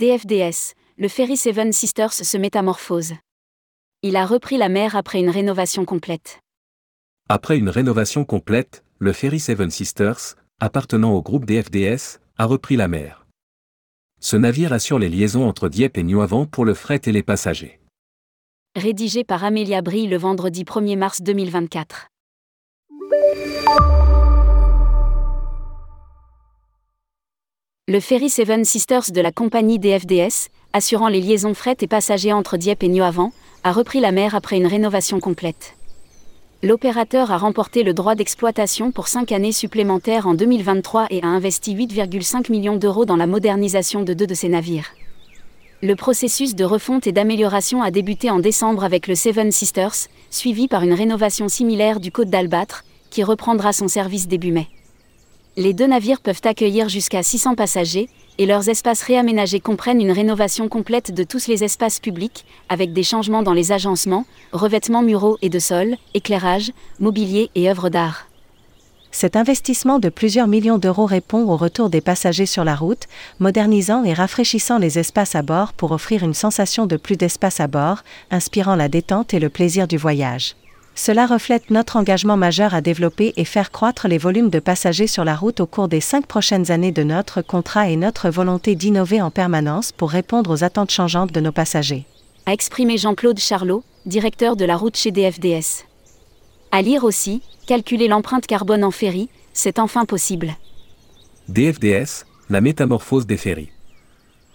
DFDS, le ferry Seven Sisters se métamorphose. Il a repris la mer après une rénovation complète. Après une rénovation complète, le ferry Seven Sisters, appartenant au groupe DFDS, a repris la mer. Ce navire assure les liaisons entre Dieppe et New pour le fret et les passagers. Rédigé par Amélia Brie le vendredi 1er mars 2024. Le ferry Seven Sisters de la compagnie DFDS, assurant les liaisons fret et passagers entre Dieppe et New a repris la mer après une rénovation complète. L'opérateur a remporté le droit d'exploitation pour 5 années supplémentaires en 2023 et a investi 8,5 millions d'euros dans la modernisation de deux de ses navires. Le processus de refonte et d'amélioration a débuté en décembre avec le Seven Sisters, suivi par une rénovation similaire du Côte d'Albâtre, qui reprendra son service début mai. Les deux navires peuvent accueillir jusqu'à 600 passagers, et leurs espaces réaménagés comprennent une rénovation complète de tous les espaces publics, avec des changements dans les agencements, revêtements muraux et de sol, éclairage, mobilier et œuvres d'art. Cet investissement de plusieurs millions d'euros répond au retour des passagers sur la route, modernisant et rafraîchissant les espaces à bord pour offrir une sensation de plus d'espace à bord, inspirant la détente et le plaisir du voyage. Cela reflète notre engagement majeur à développer et faire croître les volumes de passagers sur la route au cours des cinq prochaines années de notre contrat et notre volonté d'innover en permanence pour répondre aux attentes changeantes de nos passagers. A exprimé Jean-Claude Charlot, directeur de la route chez DFDS. À lire aussi, calculer l'empreinte carbone en ferry, c'est enfin possible. DFDS, la métamorphose des ferries.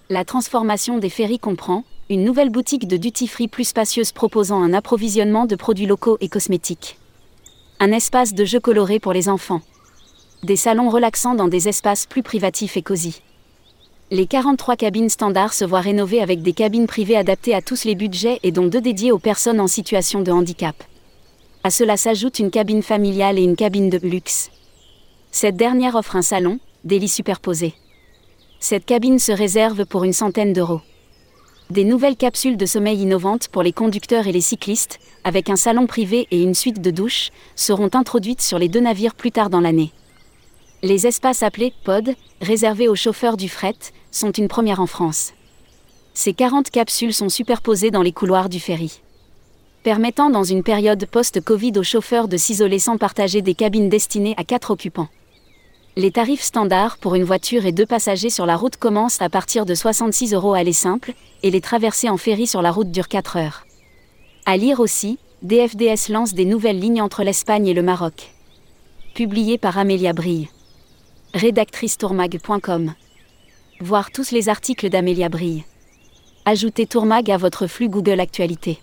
La transformation des ferries comprend une nouvelle boutique de duty-free plus spacieuse proposant un approvisionnement de produits locaux et cosmétiques. Un espace de jeux colorés pour les enfants. Des salons relaxants dans des espaces plus privatifs et cosy. Les 43 cabines standards se voient rénovées avec des cabines privées adaptées à tous les budgets et dont deux dédiées aux personnes en situation de handicap. À cela s'ajoute une cabine familiale et une cabine de luxe. Cette dernière offre un salon, des lits superposés. Cette cabine se réserve pour une centaine d'euros. Des nouvelles capsules de sommeil innovantes pour les conducteurs et les cyclistes, avec un salon privé et une suite de douches, seront introduites sur les deux navires plus tard dans l'année. Les espaces appelés pod, réservés aux chauffeurs du fret, sont une première en France. Ces 40 capsules sont superposées dans les couloirs du ferry. Permettant dans une période post-Covid aux chauffeurs de s'isoler sans partager des cabines destinées à 4 occupants. Les tarifs standards pour une voiture et deux passagers sur la route commencent à partir de 66 euros aller simple, et les traversées en ferry sur la route durent 4 heures. À lire aussi, DFDS lance des nouvelles lignes entre l'Espagne et le Maroc. Publié par Amélia Brille. Rédactrice tourmag.com. Voir tous les articles d'Amélia Brille. Ajoutez Tourmag à votre flux Google Actualité.